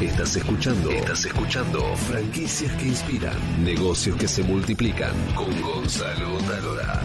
Estás escuchando. Estás escuchando. Franquicias que inspiran. Negocios que se multiplican. Con Gonzalo Talora.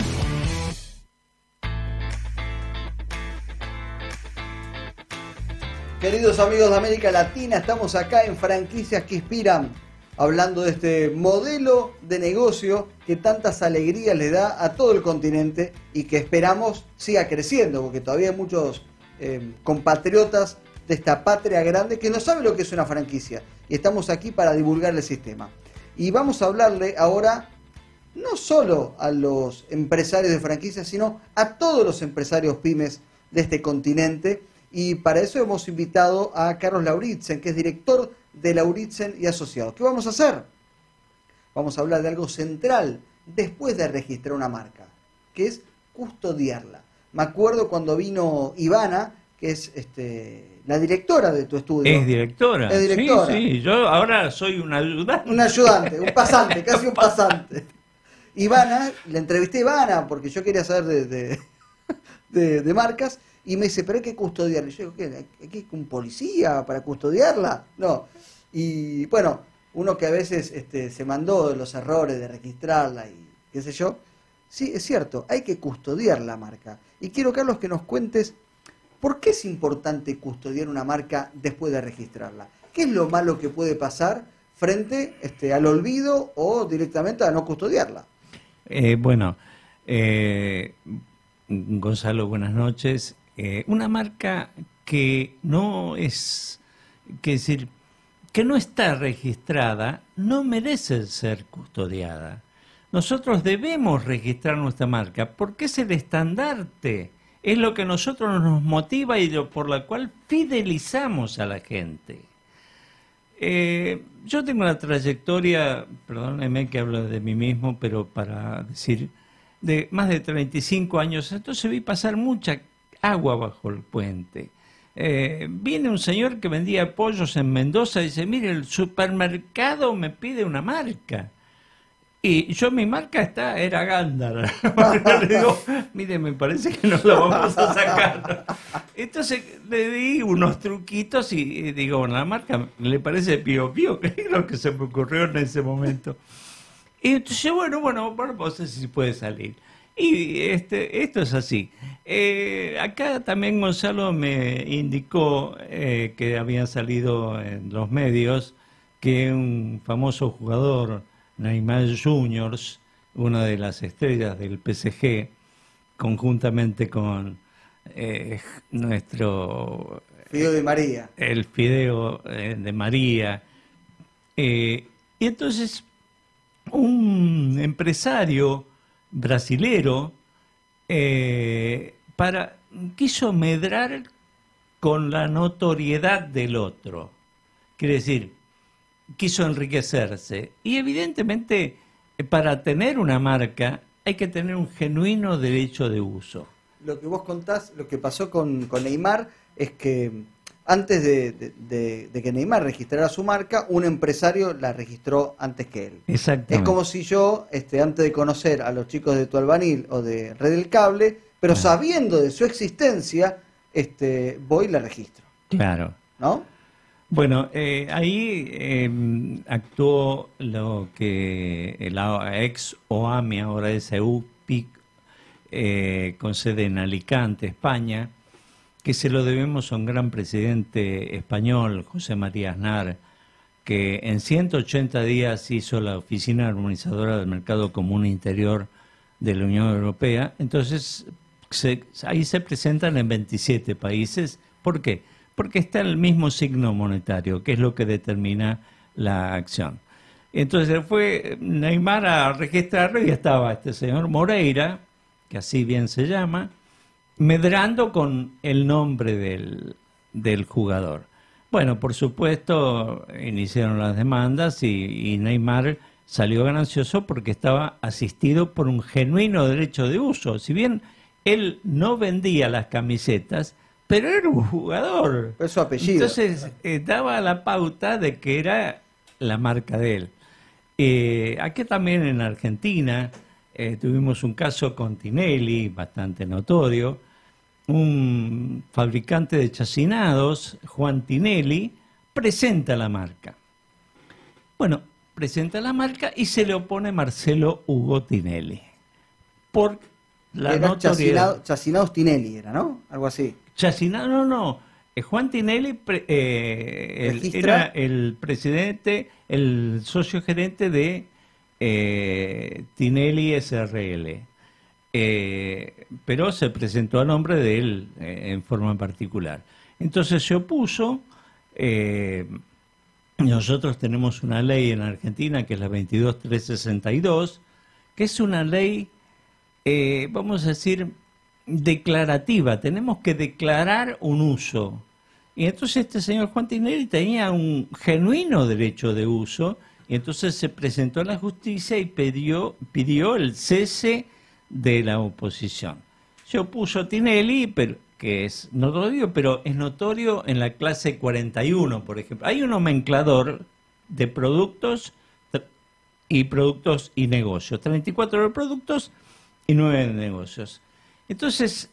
Queridos amigos de América Latina, estamos acá en Franquicias que Inspiran, hablando de este modelo de negocio que tantas alegrías le da a todo el continente y que esperamos siga creciendo, porque todavía hay muchos eh, compatriotas de esta patria grande que no saben lo que es una franquicia. Y estamos aquí para divulgar el sistema. Y vamos a hablarle ahora no solo a los empresarios de franquicias, sino a todos los empresarios pymes de este continente y para eso hemos invitado a Carlos Lauritzen, que es director de Lauritzen y Asociados. ¿Qué vamos a hacer? Vamos a hablar de algo central después de registrar una marca, que es custodiarla. Me acuerdo cuando vino Ivana, que es este, la directora de tu estudio. Es directora. Es directora. Sí, sí, yo ahora soy un ayudante. Un ayudante, un pasante, casi un pasante. Ivana, la entrevisté a Ivana porque yo quería saber de, de, de, de marcas y me dice, pero hay que custodiarla. Y yo digo, ¿qué? ¿Hay que un policía para custodiarla? No. Y bueno, uno que a veces este, se mandó de los errores de registrarla y qué sé yo. Sí, es cierto, hay que custodiar la marca. Y quiero, Carlos, que nos cuentes por qué es importante custodiar una marca después de registrarla. ¿Qué es lo malo que puede pasar frente este, al olvido o directamente a no custodiarla? Eh, bueno, eh, Gonzalo, buenas noches. Eh, una marca que no es, que decir, que no está registrada, no merece ser custodiada. Nosotros debemos registrar nuestra marca porque es el estandarte, es lo que nosotros nos motiva y lo, por la cual fidelizamos a la gente. Eh, yo tengo una trayectoria, perdónenme que hablo de mí mismo, pero para decir, de más de 35 años, entonces vi pasar mucha agua bajo el puente. Eh, viene un señor que vendía pollos en Mendoza y dice, mire, el supermercado me pide una marca. Y yo mi marca está, era Gándara. le digo, mire, me parece que no lo vamos a sacar. Entonces le di unos truquitos y, digo, bueno, la marca le parece pío pío, que es lo que se me ocurrió en ese momento. Y entonces, bueno, bueno, bueno, no sé si puede salir. Y este, esto es así. Eh, acá también Gonzalo me indicó eh, que habían salido en los medios que un famoso jugador, Neymar Juniors, una de las estrellas del PSG, conjuntamente con eh, nuestro... Fideo de María. El Fideo de María. y entonces un empresario brasilero eh, para, quiso medrar con la notoriedad del otro. Quiere decir, quiso enriquecerse. Y evidentemente, eh, para tener una marca hay que tener un genuino derecho de uso. Lo que vos contás, lo que pasó con, con Neymar es que antes de, que Neymar registrara su marca, un empresario la registró antes que él. Exactamente. Es como si yo, este, antes de conocer a los chicos de Tu Albanil o de Red del Cable, pero sabiendo de su existencia, este, voy y la registro. Claro. ¿No? Bueno, eh, ahí em, actuó lo que la ex OAMI, ahora es EUPIC, eh, con sede en Alicante, España, que se lo debemos a un gran presidente español, José María Aznar, que en 180 días hizo la Oficina Armonizadora del Mercado Común Interior de la Unión Europea. Entonces, ahí se presentan en 27 países. ¿Por qué? Porque está el mismo signo monetario, que es lo que determina la acción. Entonces fue Neymar a registrarlo y estaba este señor Moreira, que así bien se llama, medrando con el nombre del, jugador. Bueno, por supuesto, iniciaron las demandas y, Neymar salió ganancioso porque estaba asistido por un genuino derecho de uso. Si bien él no vendía las camisetas, pero era un jugador. Es su apellido. Entonces eh, daba la pauta de que era la marca de él. Eh, aquí también en Argentina eh, tuvimos un caso con Tinelli, bastante notorio, un fabricante de chacinados, Juan Tinelli, presenta la marca. Bueno, presenta la marca y se le opone Marcelo Hugo Tinelli. Por la era notoriedad. Chacinados Tinelli, era, ¿no? Algo así. Chacinado, no, no. Eh, Juan Tinelli pre- eh, el- era el presidente, el socio gerente de eh, Tinelli SRL. Eh, pero se presentó a nombre de él en forma particular. Entonces se opuso. nosotros tenemos una ley en Argentina que es la 22362, que es una ley, eh, vamos a decir, declarativa. Tenemos que declarar un uso. Y entonces este señor Juan Tinelli tenía un genuino derecho de uso y entonces se presentó a la justicia y pidió, pidió el cese de la oposición. Se opuso Tinelli, pero, que es notorio, pero es notorio en la clase 41, por ejemplo. Hay un nomenclador de productos y productos y negocios. 34 de productos y 9 de negocios. Entonces,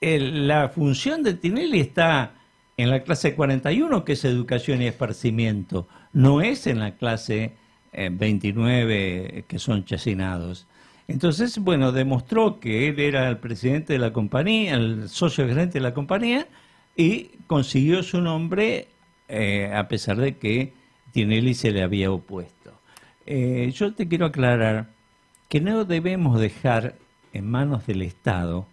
la función de Tinelli está en la clase 41, que es educación y esparcimiento, no es en la clase eh, 29, que son chacinados. Entonces, bueno, demostró que él era el presidente de la compañía, el socio gerente de la compañía, y consiguió su nombre eh, a pesar de que Tinelli se le había opuesto. Eh, yo te quiero aclarar que no debemos dejar en manos del Estado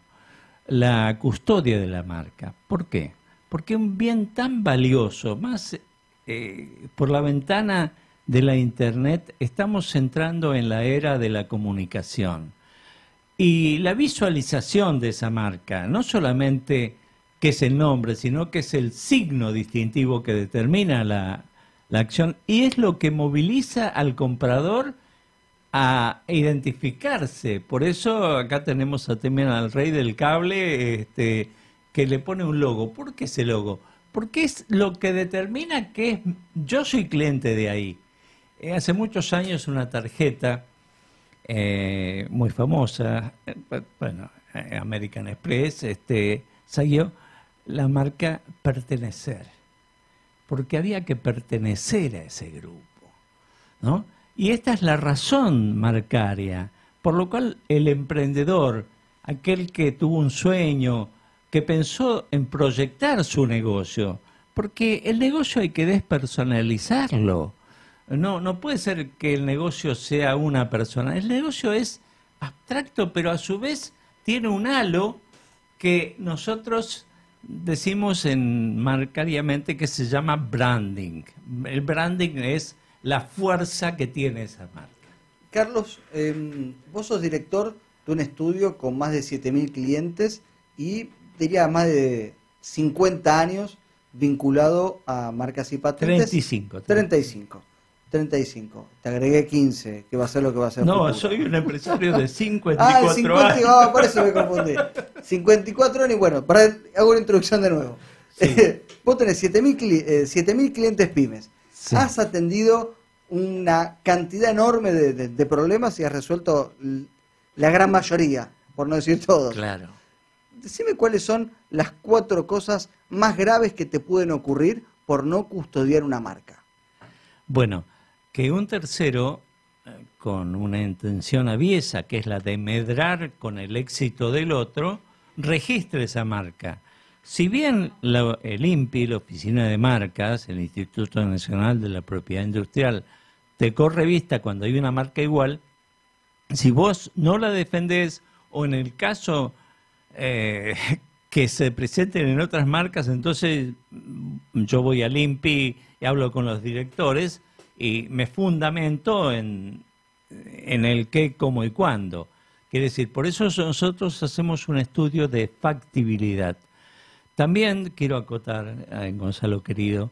la custodia de la marca. ¿Por qué? Porque un bien tan valioso, más eh, por la ventana de la Internet, estamos entrando en la era de la comunicación. Y la visualización de esa marca, no solamente que es el nombre, sino que es el signo distintivo que determina la, la acción y es lo que moviliza al comprador a identificarse. Por eso acá tenemos a también al rey del cable este, que le pone un logo. ¿Por qué ese logo? Porque es lo que determina que es, yo soy cliente de ahí. Eh, hace muchos años una tarjeta eh, muy famosa, eh, bueno, American Express, este, salió la marca pertenecer, porque había que pertenecer a ese grupo, ¿no? Y esta es la razón marcaria, por lo cual el emprendedor, aquel que tuvo un sueño, que pensó en proyectar su negocio, porque el negocio hay que despersonalizarlo. No, no puede ser que el negocio sea una persona. El negocio es abstracto, pero a su vez tiene un halo que nosotros decimos en marcariamente que se llama branding. El branding es la fuerza que tiene esa marca. Carlos, eh, vos sos director de un estudio con más de 7.000 clientes y diría más de 50 años vinculado a marcas y patentes. 35. 35. 35. Te agregué 15, que va a ser lo que va a ser. No, futuro. soy un empresario de 54 Ah, el 50, años. ah, por eso me confundí. 54 años y bueno, para, hago una introducción de nuevo. Sí. Vos tenés 7.000 cli- eh, 7.000 clientes pymes. Sí. Has atendido una cantidad enorme de, de- de problemas y has resuelto la gran mayoría, por no decir todos. Claro. Decime cuáles son las cuatro cosas más graves que te pueden ocurrir por no custodiar una marca. Bueno, que un tercero, eh, con una intención aviesa, que es la de medrar con el éxito del otro, registre esa marca. Si bien la- el INPI, la Oficina de Marcas, el Instituto Nacional de la Propiedad Industrial, te corre vista cuando hay una marca igual, si vos no la defendés o en el caso eh, que se presenten en otras marcas, entonces mm, yo voy al INPI y hablo con los directores y me fundamento en, en el qué, cómo y cuándo. Quiere decir, por eso nosotros hacemos un estudio de factibilidad. También quiero acotar, eh, Gonzalo querido,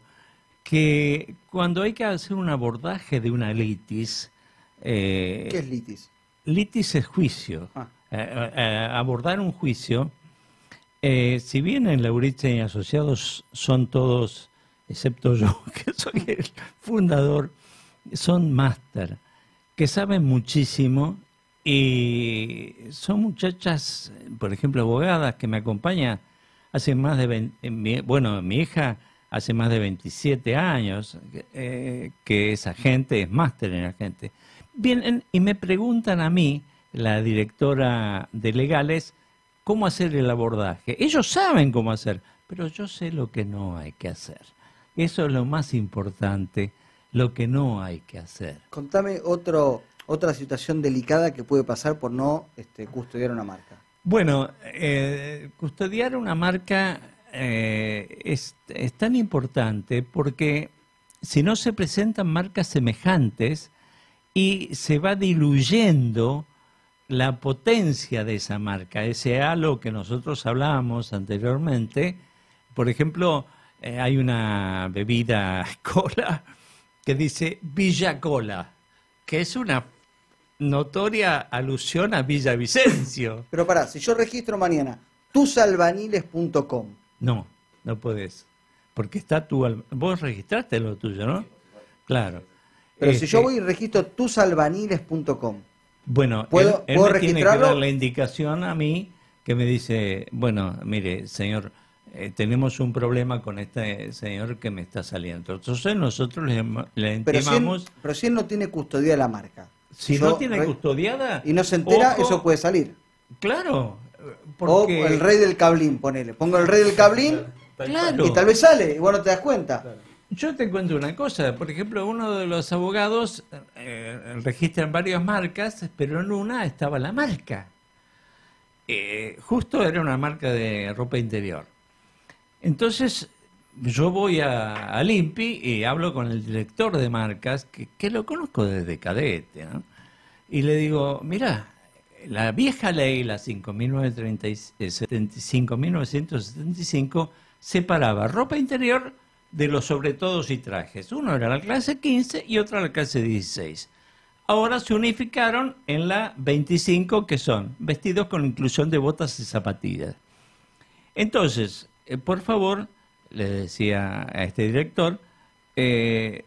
que cuando hay que hacer un abordaje de una litis, eh, ¿Qué es litis? litis es juicio. Ah. Eh, abordar un juicio, si bien en Lauritzen y Asociados son todos, excepto yo, que soy el fundador, son máster, que saben muchísimo y son muchachas, por ejemplo, abogadas que me acompañan hace más de 20, mi- bueno, mi hija hace más de 27 años eh, que es agente, es máster en agente. Vienen y me preguntan a mí, la directora de legales, cómo hacer el abordaje. Ellos saben cómo hacer, pero yo sé lo que no hay que hacer. Eso es lo más importante, lo que no hay que hacer. Contame otro, otra situación delicada que puede pasar por no este, custodiar una marca. Bueno, eh, custodiar una marca eh, es, tan importante porque si no se presentan marcas semejantes y se va diluyendo la potencia de esa marca, ese halo que nosotros hablábamos anteriormente. Por ejemplo, eh, hay una bebida cola que dice Villa Cola, que es una notoria alusión a Villavicencio. Pero pará, si yo registro mañana tusalbaniles.com. No, no puedes. Porque está tu. Vos registraste lo tuyo, ¿no? Claro. Pero si yo este voy y registro tusalbaniles.com. Bueno, ¿puedo, él, me tiene que dar la indicación a mí que me dice: bueno, mire, señor. Eh, tenemos un problema con este señor que me está saliendo. Entonces nosotros le, le pero pero si él no tiene custodia de la marca. Si no tiene custodiada. Y no se entera, eso puede salir. Claro. O el rey del cablín, ponele. Pongo el rey del cablín claro. y tal vez sale y vos no te das cuenta. Yo te cuento una cosa. Por ejemplo, uno de los abogados eh, registran varias marcas, pero en una estaba la marca. Eh, justo era una marca de ropa interior. Entonces yo voy a, Limpi y hablo con el director de marcas, que, lo conozco desde cadete, ¿no? y le digo, mira, la vieja ley, la 5.975, eh, separaba ropa interior de los sobretodos y trajes. Uno era la clase 15 y otro la clase 16. Ahora se unificaron en la 25, que son vestidos con inclusión de botas y zapatillas. Entonces, eh, por favor, le decía a este director, eh,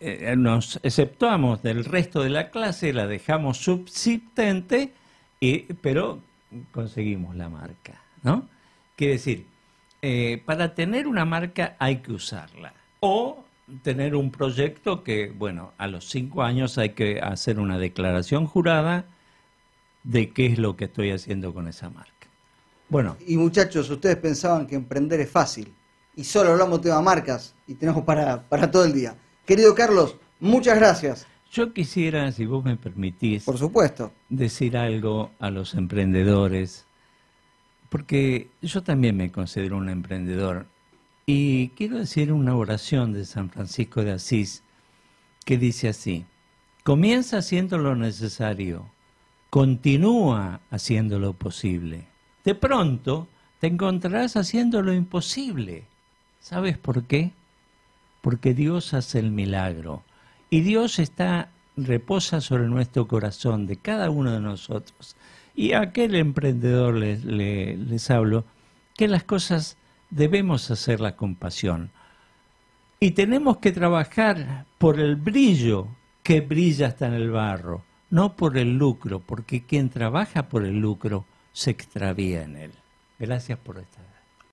eh, nos exceptuamos del resto de la clase, la dejamos subsistente, y, pero conseguimos la marca, ¿no? Quiere decir, eh, para tener una marca hay que usarla. O tener un proyecto que, bueno, a los cinco años hay que hacer una declaración jurada de qué es lo que estoy haciendo con esa marca. Bueno. Y muchachos, ustedes pensaban que emprender es fácil y solo hablamos de marcas y tenemos para, para todo el día. Querido Carlos, muchas gracias. Yo quisiera, si vos me permitís, por supuesto, decir algo a los emprendedores, porque yo también me considero un emprendedor y quiero decir una oración de San Francisco de Asís que dice así, comienza haciendo lo necesario, continúa haciendo lo posible. De pronto te encontrarás haciendo lo imposible ¿Sabes por qué? Porque Dios hace el milagro y Dios está reposa sobre nuestro corazón de cada uno de nosotros. Y a aquel emprendedor les, les, hablo que las cosas debemos hacerlas con pasión. Y tenemos que trabajar por el brillo que brilla hasta en el barro, no por el lucro, porque quien trabaja por el lucro se extravía en él. Gracias por estar.